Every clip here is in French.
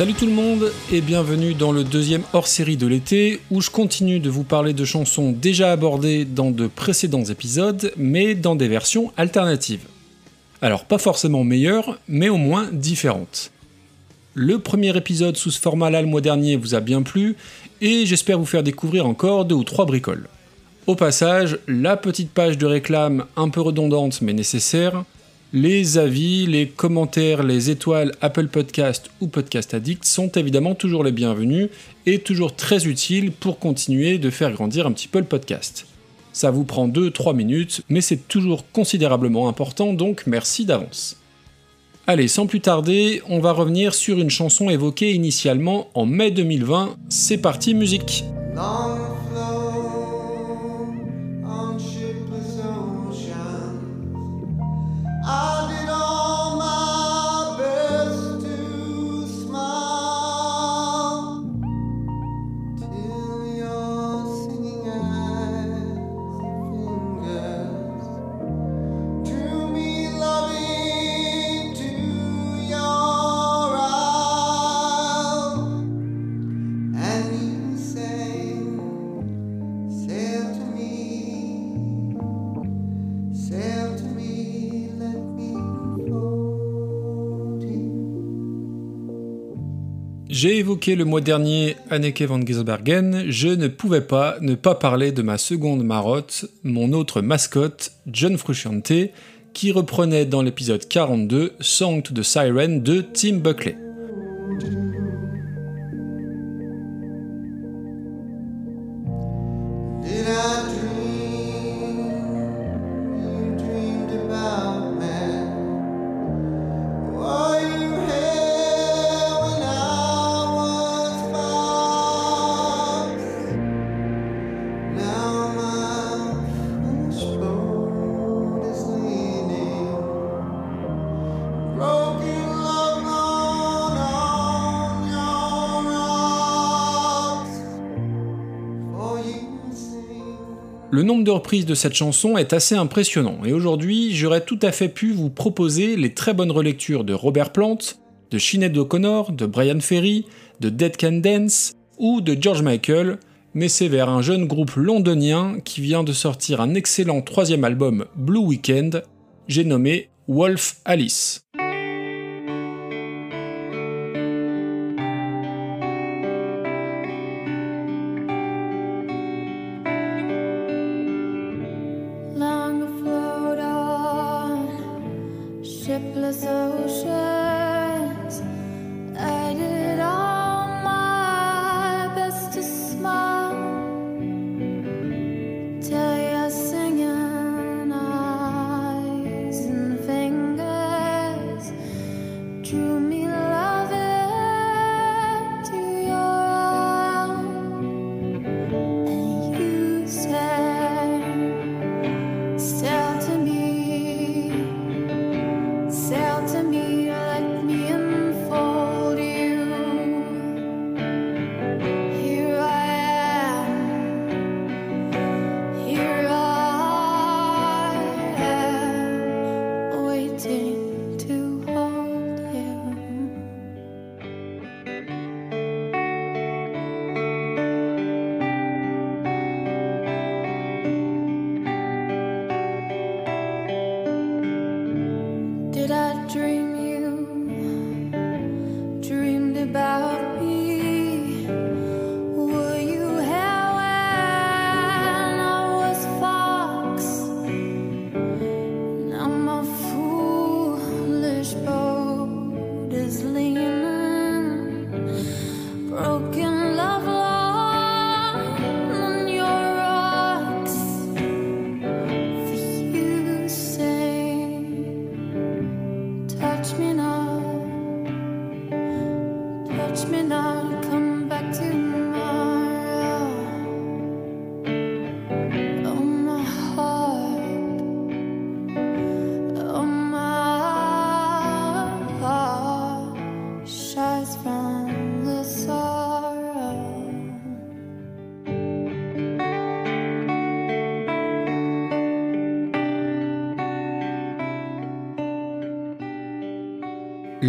Salut tout le monde et bienvenue dans le deuxième hors-série de l'été où je continue de vous parler de chansons déjà abordées dans de précédents épisodes mais dans des versions alternatives. Alors pas forcément meilleures mais au moins différentes. Le premier épisode sous ce format-là le mois dernier vous a bien plu et j'espère vous faire découvrir encore deux ou trois bricoles. Au passage, la petite page de réclame un peu redondante mais nécessaire, les avis, les commentaires, les étoiles Apple Podcast ou Podcast Addict sont évidemment toujours les bienvenus et toujours très utiles pour continuer de faire grandir un petit peu le podcast. Ça vous prend 2-3 minutes, mais c'est toujours considérablement important, donc merci d'avance. Allez, sans plus tarder, on va revenir sur une chanson évoquée initialement en mai 2020. C'est parti, musique! I'll J'ai évoqué le mois dernier Anneke van Gisbergen, je ne pouvais pas ne pas parler de ma seconde marotte, mon autre mascotte, John Frusciante, qui reprenait dans l'épisode 42 Song to the Siren de Tim Buckley. Le nombre de reprises de cette chanson est assez impressionnant, et aujourd'hui j'aurais tout à fait pu vous proposer les très bonnes relectures de Robert Plant, de Sinead O'Connor, de Brian Ferry, de Dead Can Dance ou de George Michael, mais c'est vers un jeune groupe londonien qui vient de sortir un excellent troisième album Blue Weekend, j'ai nommé Wolf Alice.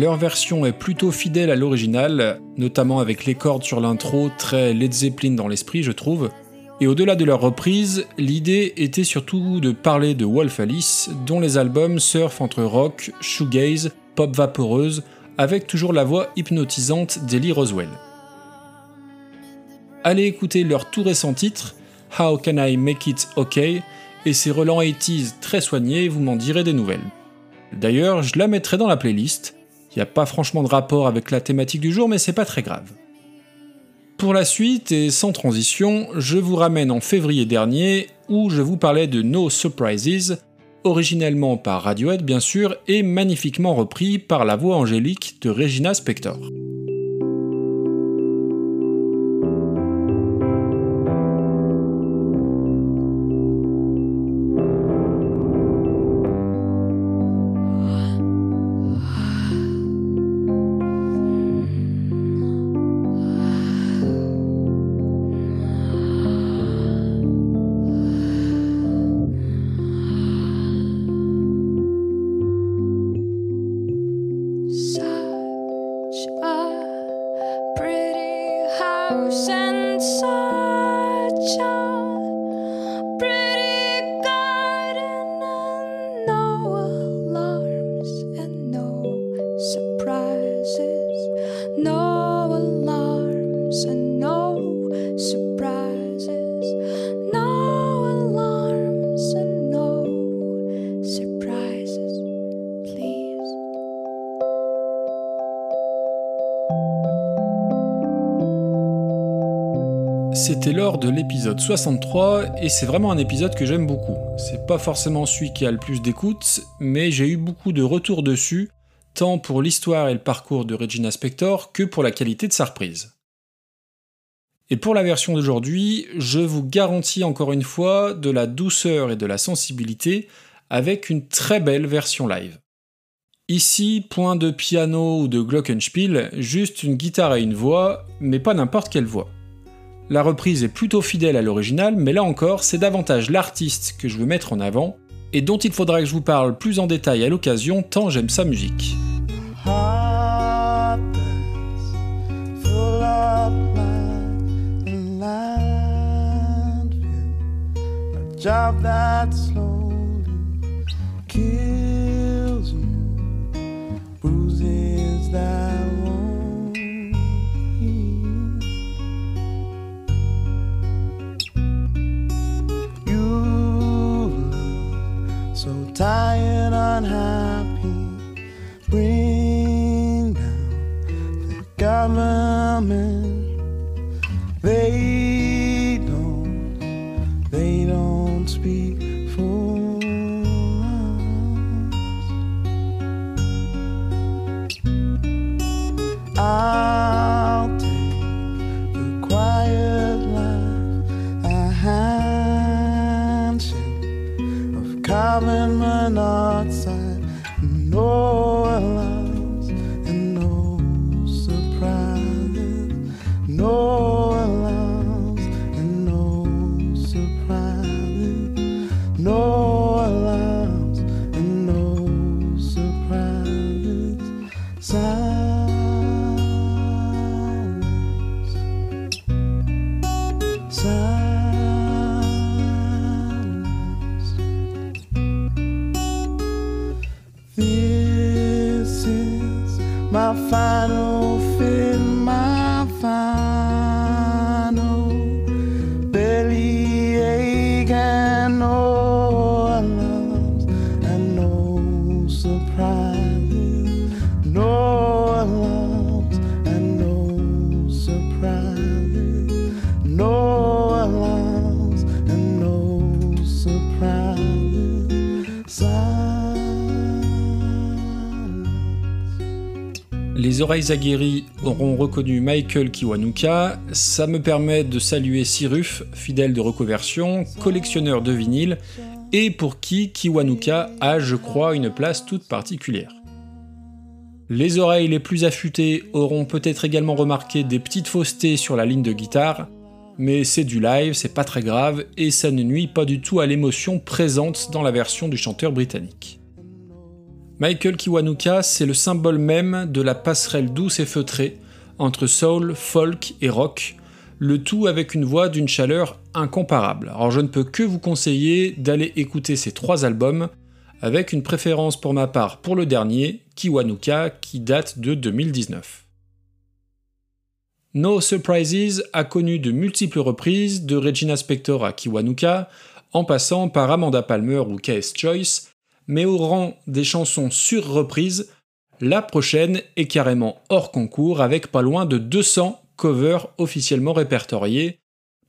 Leur version est plutôt fidèle à l'original, notamment avec les cordes sur l'intro très Led Zeppelin dans l'esprit je trouve, et au-delà de leur reprise, l'idée était surtout de parler de Wolf Alice, dont les albums surfent entre rock, shoegaze, pop vaporeuse, avec toujours la voix hypnotisante d'Ellie Roswell. Allez écouter leur tout récent titre, How Can I Make It OK, et ses relents 80s très soignés, vous m'en direz des nouvelles. D'ailleurs, je la mettrai dans la playlist, il n'y a pas franchement de rapport avec la thématique du jour, mais c'est pas très grave. Pour la suite, et sans transition, je vous ramène en février dernier où je vous parlais de No Surprises, originellement par Radiohead bien sûr, et magnifiquement repris par la voix angélique de Regina Spector. C'était lors de l'épisode 63 et c'est vraiment un épisode que j'aime beaucoup. C'est pas forcément celui qui a le plus d'écoute, mais j'ai eu beaucoup de retours dessus, tant pour l'histoire et le parcours de Regina Spector que pour la qualité de sa reprise. Et pour la version d'aujourd'hui, je vous garantis encore une fois de la douceur et de la sensibilité avec une très belle version live. Ici, point de piano ou de glockenspiel, juste une guitare et une voix, mais pas n'importe quelle voix. La reprise est plutôt fidèle à l'original, mais là encore, c'est davantage l'artiste que je veux mettre en avant, et dont il faudra que je vous parle plus en détail à l'occasion, tant j'aime sa musique. Tired, unhappy. Bring down the government. Les oreilles aguerries auront reconnu Michael Kiwanuka, ça me permet de saluer Siruf, fidèle de reconversion, collectionneur de vinyle, et pour qui Kiwanuka a, je crois, une place toute particulière. Les oreilles les plus affûtées auront peut-être également remarqué des petites faussetés sur la ligne de guitare, mais c'est du live, c'est pas très grave, et ça ne nuit pas du tout à l'émotion présente dans la version du chanteur britannique. Michael Kiwanuka, c'est le symbole même de la passerelle douce et feutrée entre soul, folk et rock, le tout avec une voix d'une chaleur incomparable. Alors je ne peux que vous conseiller d'aller écouter ces trois albums, avec une préférence pour ma part pour le dernier, Kiwanuka, qui date de 2019. No Surprises a connu de multiples reprises, de Regina Spector à Kiwanuka, en passant par Amanda Palmer ou KS Choice, mais au rang des chansons sur-reprises, la prochaine est carrément hors concours avec pas loin de 200 covers officiellement répertoriés,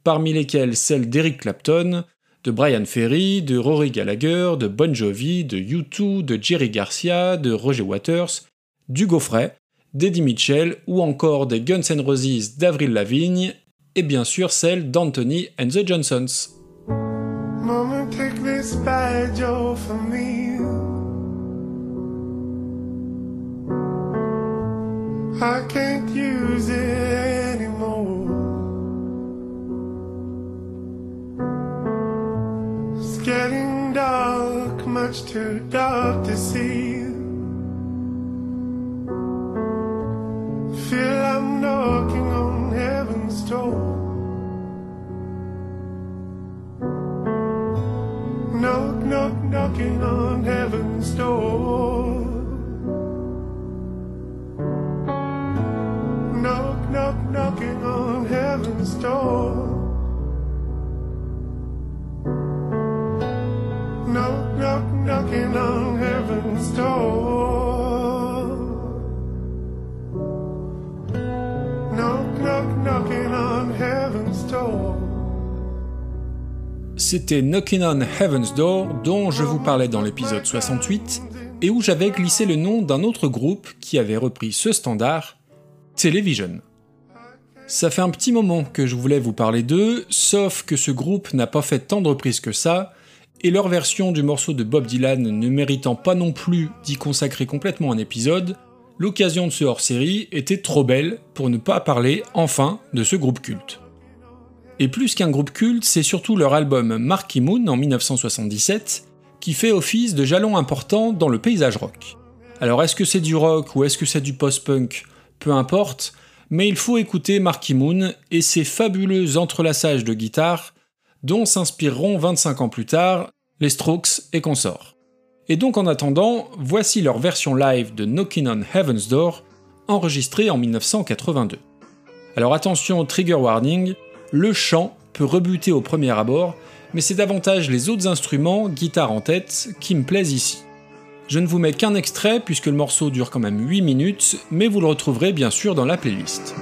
parmi lesquels celles d'Eric Clapton, de Brian Ferry, de Rory Gallagher, de Bon Jovi, de U2, de Jerry Garcia, de Roger Waters, du Frey, d'Eddie Mitchell ou encore des Guns N' Roses d'Avril Lavigne, et bien sûr celle d'Anthony and the Johnsons. I can't use it anymore. It's getting dark, much too dark to see. Knocking on heaven's door. C'était Knocking on Heaven's Door dont je vous parlais dans l'épisode 68 et où j'avais glissé le nom d'un autre groupe qui avait repris ce standard, Television. Ça fait un petit moment que je voulais vous parler d'eux, sauf que ce groupe n'a pas fait tant de reprises que ça, et leur version du morceau de Bob Dylan ne méritant pas non plus d'y consacrer complètement un épisode, l'occasion de ce hors-série était trop belle pour ne pas parler enfin de ce groupe culte. Et plus qu'un groupe culte, c'est surtout leur album Marky Moon en 1977 qui fait office de jalon important dans le paysage rock. Alors est-ce que c'est du rock ou est-ce que c'est du post-punk? Peu importe, mais il faut écouter Marky Moon et ses fabuleux entrelaçages de guitare dont s'inspireront 25 ans plus tard les Strokes et consorts. Et donc en attendant, voici leur version live de Knockin' on Heaven's Door, enregistrée en 1982. Alors attention, trigger warning, le chant peut rebuter au premier abord, mais c'est davantage les autres instruments, guitare en tête, qui me plaisent ici. Je ne vous mets qu'un extrait puisque le morceau dure quand même 8 minutes, mais vous le retrouverez bien sûr dans la playlist.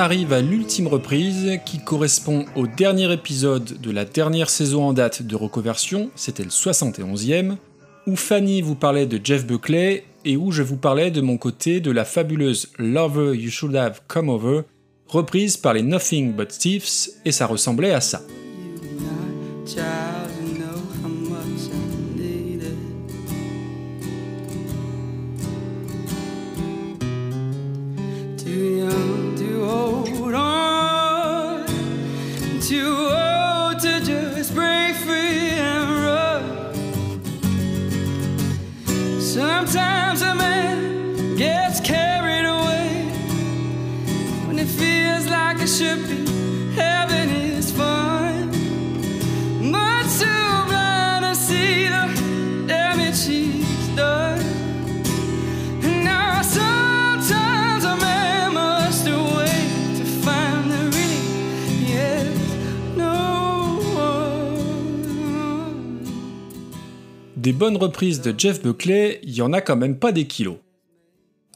Arrive à l'ultime reprise qui correspond au dernier épisode de la dernière saison en date de Recoversion, c'était le 71e, où Fanny vous parlait de Jeff Buckley et où je vous parlais de mon côté de la fabuleuse Lover You Should Have Come Over, reprise par les Nothing But Thieves, et ça ressemblait à ça. Des bonnes reprises de Jeff Buckley, il y en a quand même pas des kilos.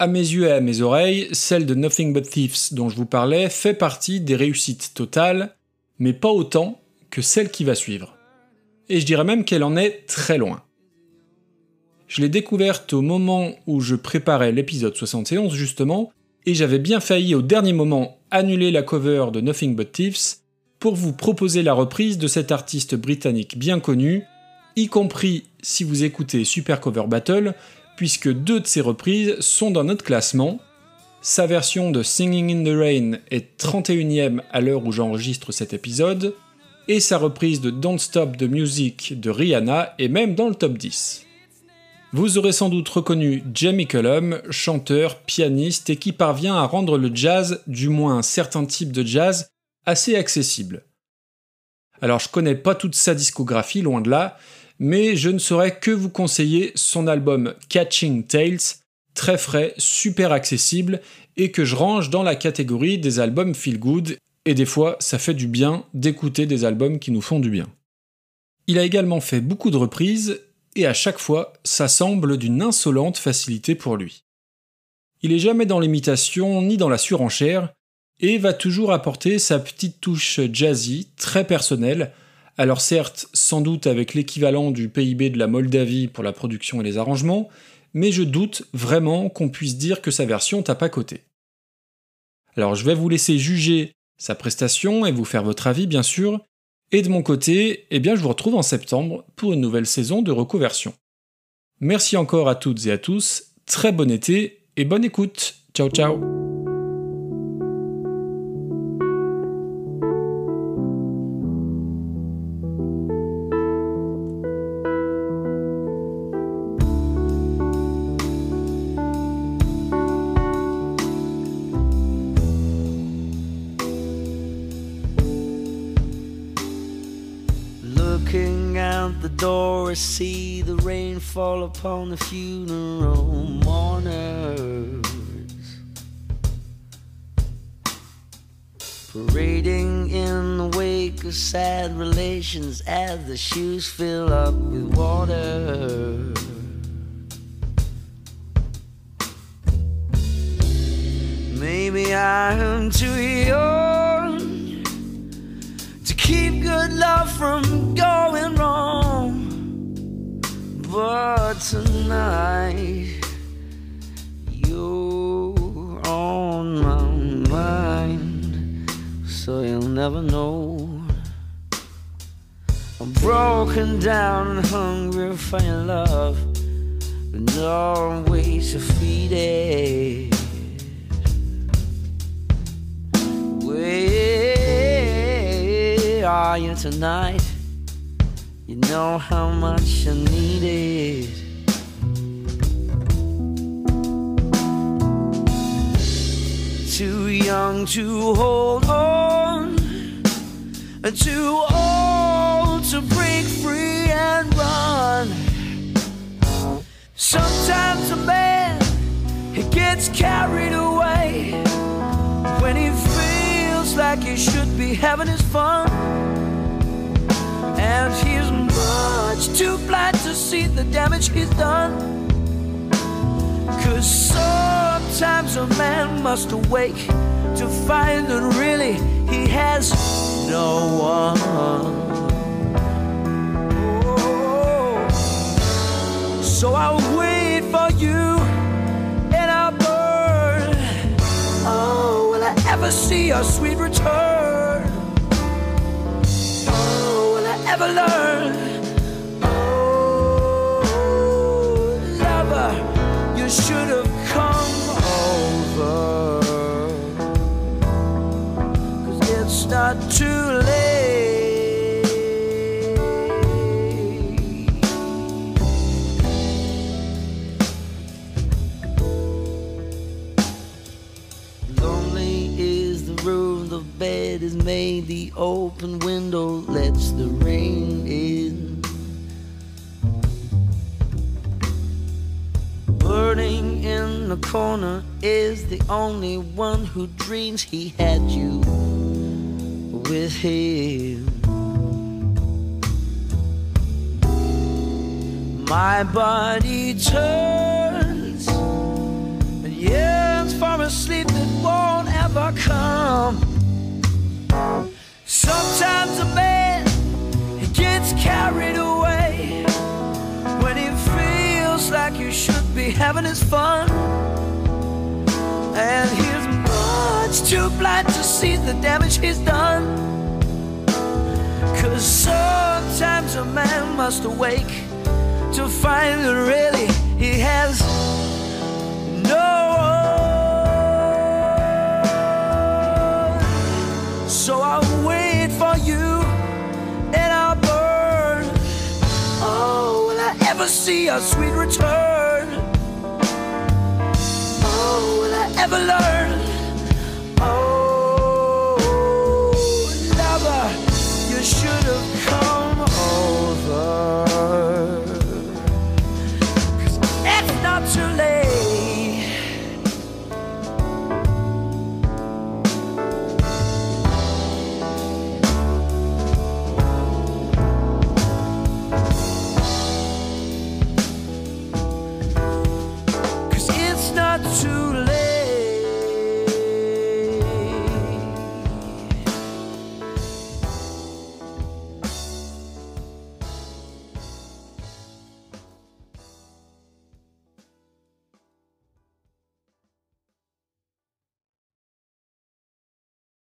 À mes yeux et à mes oreilles, celle de Nothing But Thieves dont je vous parlais fait partie des réussites totales, mais pas autant que celle qui va suivre. Et je dirais même qu'elle en est très loin. Je l'ai découverte au moment où je préparais l'épisode 71 justement, et j'avais bien failli au dernier moment annuler la cover de Nothing But Thieves pour vous proposer la reprise de cet artiste britannique bien connu, y compris si vous écoutez Super Cover Battle, puisque deux de ses reprises sont dans notre classement. Sa version de Singing in the Rain est 31ème à l'heure où j'enregistre cet épisode, et sa reprise de Don't Stop the Music de Rihanna est même dans le top 10. Vous aurez sans doute reconnu Jamie Cullum, chanteur, pianiste et qui parvient à rendre le jazz, du moins un certain type de jazz, assez accessible. Alors je connais pas toute sa discographie, loin de là, mais je ne saurais que vous conseiller son album Catching Tales, très frais, super accessible, et que je range dans la catégorie des albums feel good, et des fois ça fait du bien d'écouter des albums qui nous font du bien. Il a également fait beaucoup de reprises, et à chaque fois, ça semble d'une insolente facilité pour lui. Il est jamais dans l'imitation ni dans la surenchère, et va toujours apporter sa petite touche jazzy, très personnelle, alors certes, sans doute avec l'équivalent du PIB de la Moldavie pour la production et les arrangements, mais je doute vraiment qu'on puisse dire que sa version tape à côté. Alors je vais vous laisser juger sa prestation et vous faire votre avis bien sûr, et de mon côté, eh bien je vous retrouve en septembre pour une nouvelle saison de reconversion. Merci encore à toutes et à tous, très bon été et bonne écoute. Ciao ciao door, I see the rain fall upon the funeral mourners. Parading in the wake of sad relations as the shoes fill up with water. Maybe I am too young love from going wrong. But tonight you're on my mind, so you'll never know. I'm broken down and hungry for your love, but no ways are you tonight? You know how much I need it. Too young to hold on, too old to break free and run. Sometimes a man he gets carried away like he should be having his fun. And he's much too blind to see the damage he's done. Cause sometimes a man must awake to find that really he has no one. Oh, so I'll wait for you Ever see your sweet return? Oh, will I ever learn? Oh, lover, you should have come over. Cause it's not too made, the open window lets the rain in. Burning in the corner is the only one who dreams he had you with him. My body turns and yearns for a sleep that won't ever come. Having his fun. And he's much too blind to see the damage he's done. Cause sometimes a man must awake to find that really he has no one. So I'll wait for you and I'll burn. Oh, will I ever see your sweet return? ever learn. Oh.